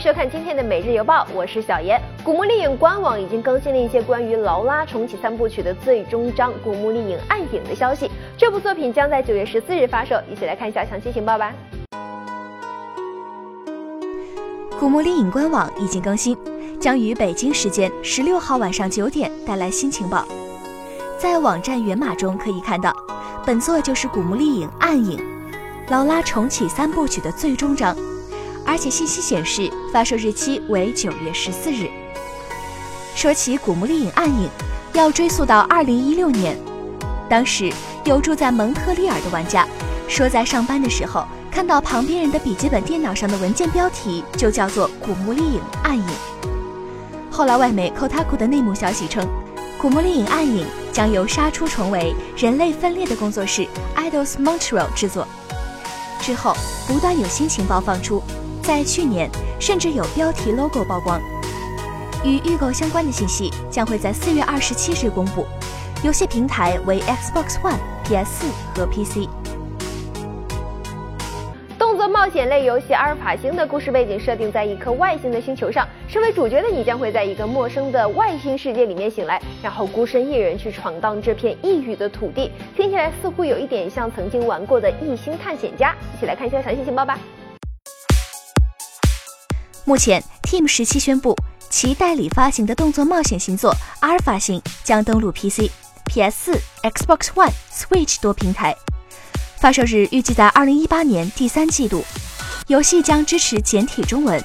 收看今天的每日邮报，我是小严。古墓丽影官网已经更新了一些关于劳拉重启三部曲的最终章《古墓丽影：暗影》的消息。这部作品将在九月十四日发售，一起来看一下详细情报吧。古墓丽影官网已经更新，将于北京时间十六号晚上九点带来新情报。在网站源码中可以看到，本作就是《古墓丽影：暗影》，劳拉重启三部曲的最终章。而且信息显示，发售日期为九月十四日。说起《古墓丽影：暗影》，要追溯到二零一六年，当时有住在蒙特利尔的玩家说，在上班的时候看到旁边人的笔记本电脑上的文件标题就叫做《古墓丽影：暗影》。后来外媒 Kotaku 的内幕消息称，《古墓丽影：暗影》将由杀出重围、人类分裂的工作室 Idols Montreal 制作。之后不断有新情报放出。在去年，甚至有标题 logo 曝光。与预购相关的信息将会在四月二十七日公布。游戏平台为 Xbox One、PS4 和 PC。动作冒险类游戏《阿尔法星》的故事背景设定在一颗外星的星球上，身为主角的你将会在一个陌生的外星世界里面醒来，然后孤身一人去闯荡这片异域的土地。听起来似乎有一点像曾经玩过的《异星探险家》。一起来看一下详细情报吧。目前，Team 十七宣布其代理发行的动作冒险新作《阿尔法星》将登陆 PC、PS4、Xbox One、Switch 多平台，发售日预计在二零一八年第三季度。游戏将支持简体中文。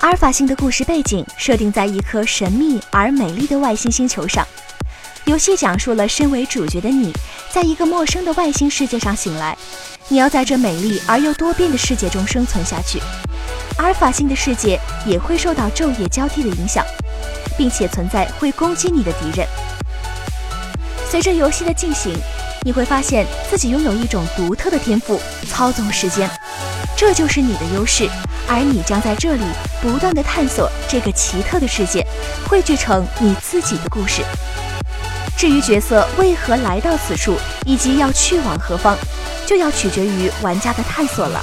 阿尔法星的故事背景设定在一颗神秘而美丽的外星星球上。游戏讲述了身为主角的你，在一个陌生的外星世界上醒来，你要在这美丽而又多变的世界中生存下去。阿尔法星的世界也会受到昼夜交替的影响，并且存在会攻击你的敌人。随着游戏的进行，你会发现自己拥有一种独特的天赋——操纵时间，这就是你的优势。而你将在这里不断的探索这个奇特的世界，汇聚成你自己的故事。至于角色为何来到此处，以及要去往何方，就要取决于玩家的探索了。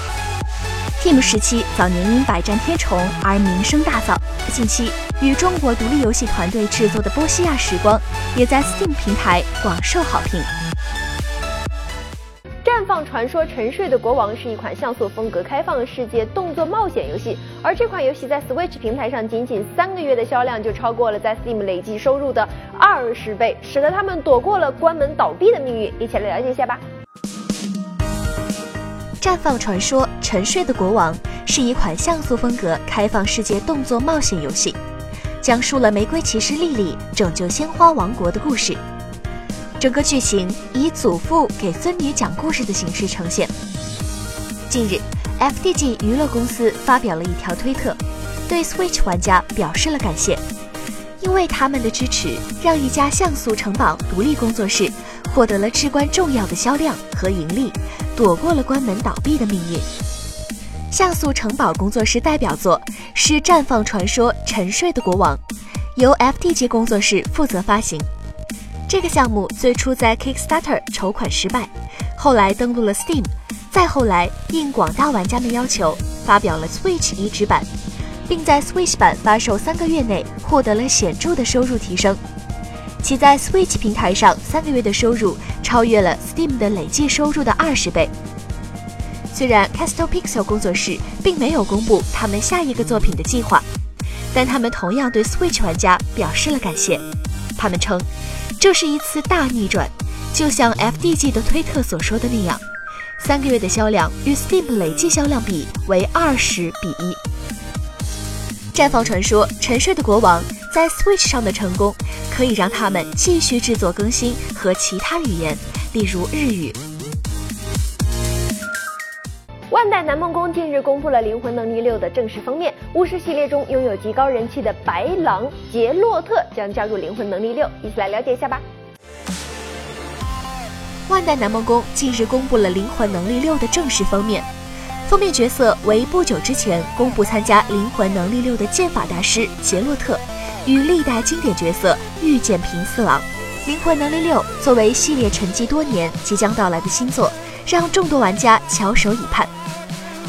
Team 时期早年因百战天虫而名声大噪，近期与中国独立游戏团队制作的《波西亚时光》也在 Steam 平台广受好评。《绽放传说：沉睡的国王》是一款像素风格开放世界动作冒险游戏，而这款游戏在 Switch 平台上仅仅三个月的销量就超过了在 Steam 累计收入的二十倍，使得他们躲过了关门倒闭的命运。一起来了解一下吧。《绽放传说：沉睡的国王》是一款像素风格开放世界动作冒险游戏，讲述了玫瑰骑士莉莉拯救鲜花王国的故事。整个剧情以祖父给孙女讲故事的形式呈现。近日，FDG 娱乐公司发表了一条推特，对 Switch 玩家表示了感谢，因为他们的支持，让一家像素城堡独立工作室获得了至关重要的销量和盈利。躲过了关门倒闭的命运。像素城堡工作室代表作是《绽放传说：沉睡的国王》，由 FTG 工作室负责发行。这个项目最初在 Kickstarter 筹款失败，后来登陆了 Steam，再后来应广大玩家们要求，发表了 Switch 移植版，并在 Switch 版发售三个月内获得了显著的收入提升。其在 Switch 平台上三个月的收入超越了 Steam 的累计收入的二十倍。虽然 Castle Pixel 工作室并没有公布他们下一个作品的计划，但他们同样对 Switch 玩家表示了感谢。他们称，这是一次大逆转，就像 FDG 的推特所说的那样，三个月的销量与 Steam 累计销量比为二十比一。绽放传说：沉睡的国王在 Switch 上的成功。可以让他们继续制作更新和其他语言，例如日语。万代南梦宫近日公布了《灵魂能力六》的正式封面，巫师系列中拥有极高人气的白狼杰洛特将加入《灵魂能力六》，一起来了解一下吧。万代南梦宫近日公布了《灵魂能力六》的正式封面，封面角色为不久之前公布参加《灵魂能力六》的剑法大师杰洛特。与历代经典角色御剑平四郎，《灵魂能力六》作为系列沉寂多年即将到来的新作，让众多玩家翘首以盼。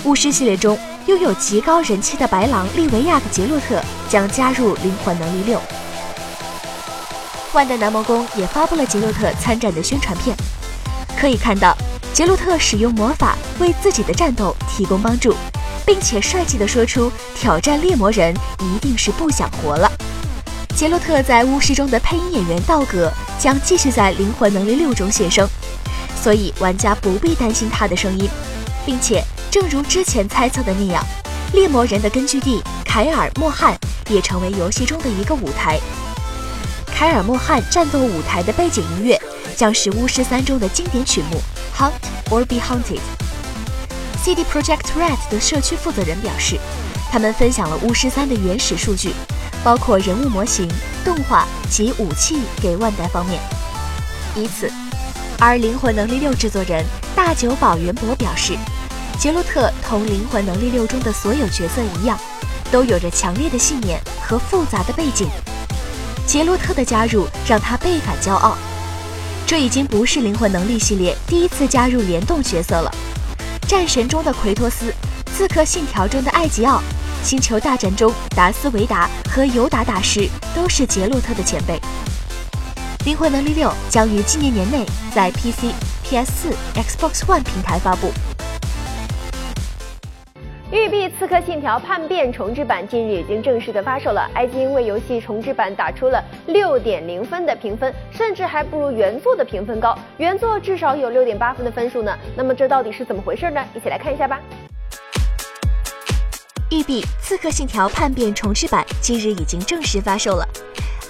巫师系列中拥有极高人气的白狼利维亚的杰洛特将加入灵魂能力六。万代南梦宫也发布了杰洛特参战的宣传片，可以看到杰洛特使用魔法为自己的战斗提供帮助，并且帅气地说出挑战猎魔人一定是不想活了。杰洛特在巫师中的配音演员道格将继续在灵魂能力六中现身，所以玩家不必担心他的声音，并且正如之前猜测的那样，猎魔人的根据地凯尔莫汉也成为游戏中的一个舞台。凯尔莫汉战斗舞台的背景音乐将是《巫师三》中的经典曲目《Hunt or Be Hunted》。CD Projekt Red 的社区负责人表示，他们分享了《巫师三》的原始数据，包括人物模型、动画及武器给万代方面。以此，而《灵魂能力六》制作人大久保元博表示，杰洛特同《灵魂能力六》中的所有角色一样，都有着强烈的信念和复杂的背景。杰洛特的加入让他倍感骄傲，这已经不是灵魂能力系列第一次加入联动角色了。战神中的奎托斯，刺客信条中的艾吉奥，星球大战中达斯维达和尤达大师都是杰洛特的前辈。灵魂能力六将于今年年内在 PC、PS4、Xbox One 平台发布。育碧《刺客信条：叛变》重置版近日已经正式的发售了，IGN 为游戏重置版打出了六点零分的评分，甚至还不如原作的评分高，原作至少有六点八分的分数呢。那么这到底是怎么回事呢？一起来看一下吧。育碧《刺客信条：叛变》重置版今日已经正式发售了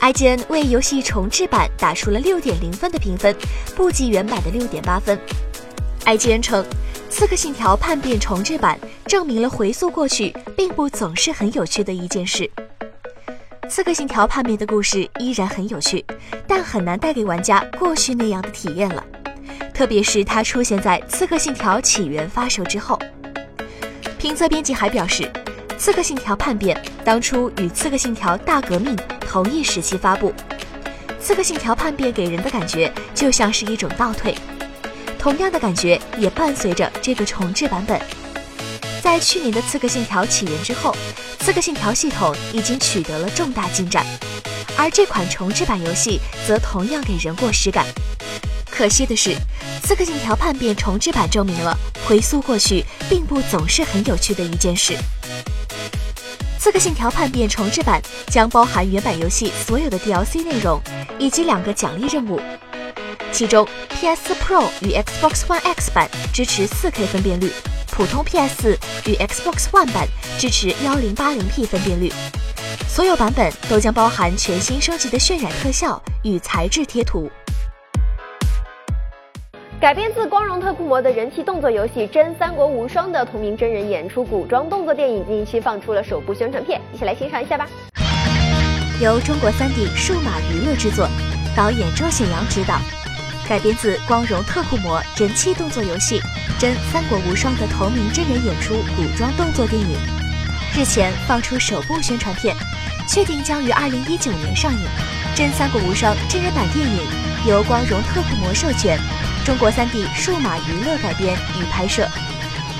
，IGN 为游戏重置版打出了六点零分的评分，不及原版的六点八分。IGN 称。《刺客信条：叛变》重置版证明了回溯过去并不总是很有趣的一件事。《刺客信条：叛变》的故事依然很有趣，但很难带给玩家过去那样的体验了。特别是它出现在《刺客信条：起源》发售之后。评测编辑还表示，《刺客信条：叛变》当初与《刺客信条：大革命》同一时期发布，《刺客信条：叛变》给人的感觉就像是一种倒退。同样的感觉也伴随着这个重置版本。在去年的《刺客信条：起源》之后，《刺客信条》系统已经取得了重大进展，而这款重置版游戏则同样给人过时感。可惜的是，《刺客信条：叛变》重置版证明了回溯过去并不总是很有趣的一件事。《刺客信条：叛变》重置版将包含原版游戏所有的 DLC 内容以及两个奖励任务。其中，PS4 Pro 与 Xbox One X 版支持 4K 分辨率，普通 PS4 与 Xbox One 版支持 1080p 分辨率。所有版本都将包含全新升级的渲染特效与材质贴图。改编自《光荣特库摩》的人气动作游戏《真三国无双》的同名真人演出古装动作电影近期放出了首部宣传片，一起来欣赏一下吧。由中国 3D 数码娱乐制作，导演周显阳执导。改编自《光荣特库摩》人气动作游戏《真三国无双》的同名真人演出古装动作电影，日前放出首部宣传片，确定将于二零一九年上映。《真三国无双》真人版电影由光荣特库摩授权，中国 3D 数码娱乐改编与拍摄。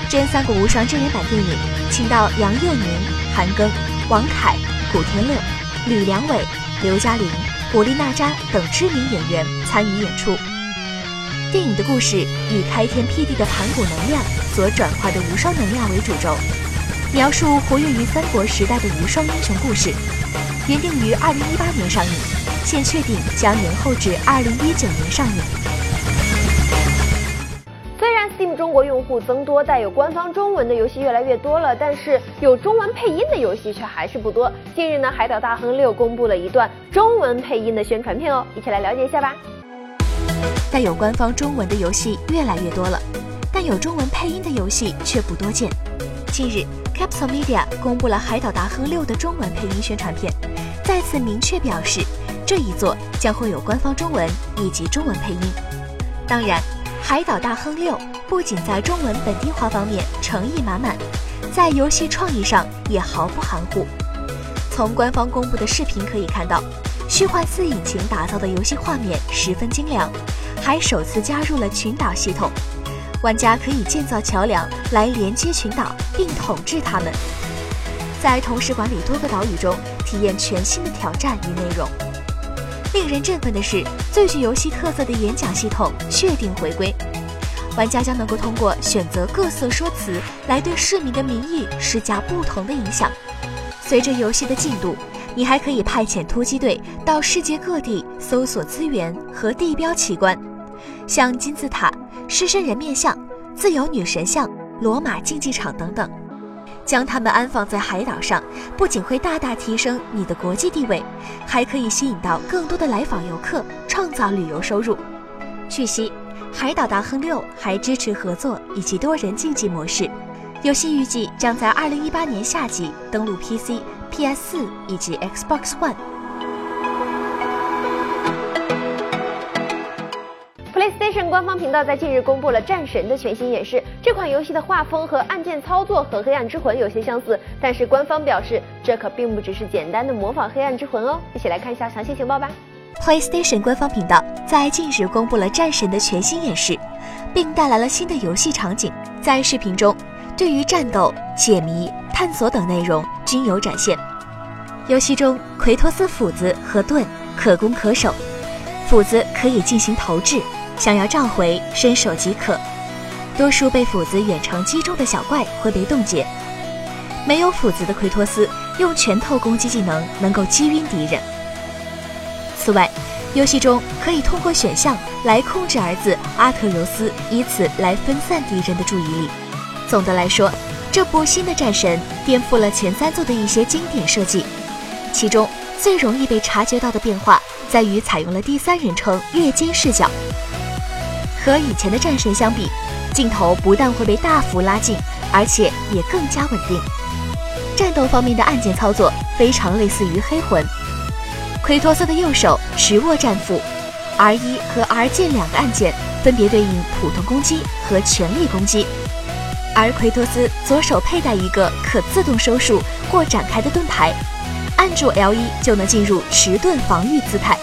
《真三国无双》真人版电影请到杨佑宁、韩庚、王凯、古天乐、吕良伟、刘嘉玲、古力娜扎等知名演员参与演出。电影的故事以开天辟地的盘古能量所转化的无双能量为主轴，描述活跃于三国时代的无双英雄故事。原定于二零一八年上映，现确定将延后至二零一九年上映。国用户增多，带有官方中文的游戏越来越多了，但是有中文配音的游戏却还是不多。近日呢，《海岛大亨六》公布了一段中文配音的宣传片哦，一起来了解一下吧。带有官方中文的游戏越来越多了，但有中文配音的游戏却不多见。近日，Capsule Media 公布了《海岛大亨六》的中文配音宣传片，再次明确表示，这一作将会有官方中文以及中文配音。当然，《海岛大亨六》不仅在中文本地化方面诚意满满，在游戏创意上也毫不含糊。从官方公布的视频可以看到。虚幻四引擎打造的游戏画面十分精良，还首次加入了群岛系统。玩家可以建造桥梁来连接群岛并统治它们，在同时管理多个岛屿中体验全新的挑战与内容。令人振奋的是，最具游戏特色的演讲系统确定回归，玩家将能够通过选择各色说辞来对市民的民意施加不同的影响。随着游戏的进度，你还可以派遣突击队到世界各地搜索资源和地标奇观，像金字塔、狮身人面像、自由女神像、罗马竞技场等等。将它们安放在海岛上，不仅会大大提升你的国际地位，还可以吸引到更多的来访游客，创造旅游收入。据悉，《海岛大亨六》还支持合作以及多人竞技模式。游戏预计将在二零一八年夏季登陆 PC、PS 四以及 Xbox One。官方频道在近日公布了《战神》的全新演示。这款游戏的画风和按键操作和《黑暗之魂》有些相似，但是官方表示，这可并不只是简单的模仿《黑暗之魂》哦。一起来看一下详细情报吧。PlayStation 官方频道在近日公布了《战神》的全新演示，并带来了新的游戏场景。在视频中，对于战斗、解谜、探索等内容均有展现。游戏中，奎托斯斧子和盾可攻可守，斧子可以进行投掷。想要召回，伸手即可。多数被斧子远程击中的小怪会被冻结。没有斧子的奎托斯用拳头攻击技能能够击晕敌人。此外，游戏中可以通过选项来控制儿子阿特柔斯，以此来分散敌人的注意力。总的来说，这部新的战神颠覆了前三作的一些经典设计。其中最容易被察觉到的变化在于采用了第三人称跃肩视角。和以前的战神相比，镜头不但会被大幅拉近，而且也更加稳定。战斗方面的按键操作非常类似于黑魂。奎托斯的右手持握战斧，R 一和 R 键两个按键分别对应普通攻击和全力攻击，而奎托斯左手佩戴一个可自动收束或展开的盾牌，按住 L 一就能进入持盾防御姿态。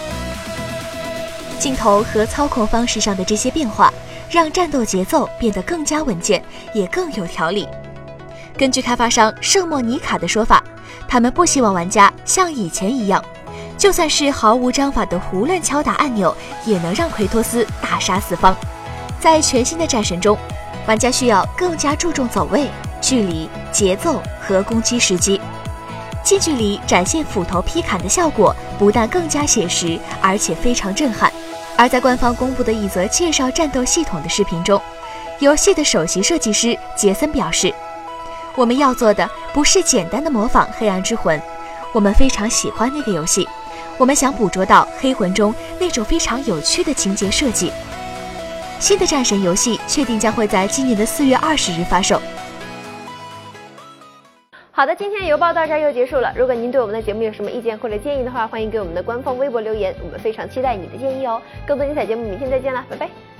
镜头和操控方式上的这些变化，让战斗节奏变得更加稳健，也更有条理。根据开发商圣莫尼卡的说法，他们不希望玩家像以前一样，就算是毫无章法的胡乱敲打按钮，也能让奎托斯大杀四方。在全新的战神中，玩家需要更加注重走位、距离、节奏和攻击时机。近距离展现斧头劈砍的效果，不但更加写实，而且非常震撼。而在官方公布的一则介绍战斗系统的视频中，游戏的首席设计师杰森表示：“我们要做的不是简单的模仿《黑暗之魂》，我们非常喜欢那个游戏，我们想捕捉到《黑魂》中那种非常有趣的情节设计。”新的战神游戏确定将会在今年的四月二十日发售。好的，今天邮报到这儿又结束了。如果您对我们的节目有什么意见或者建议的话，欢迎给我们的官方微博留言，我们非常期待你的建议哦。更多精彩节目，明天再见了，拜拜。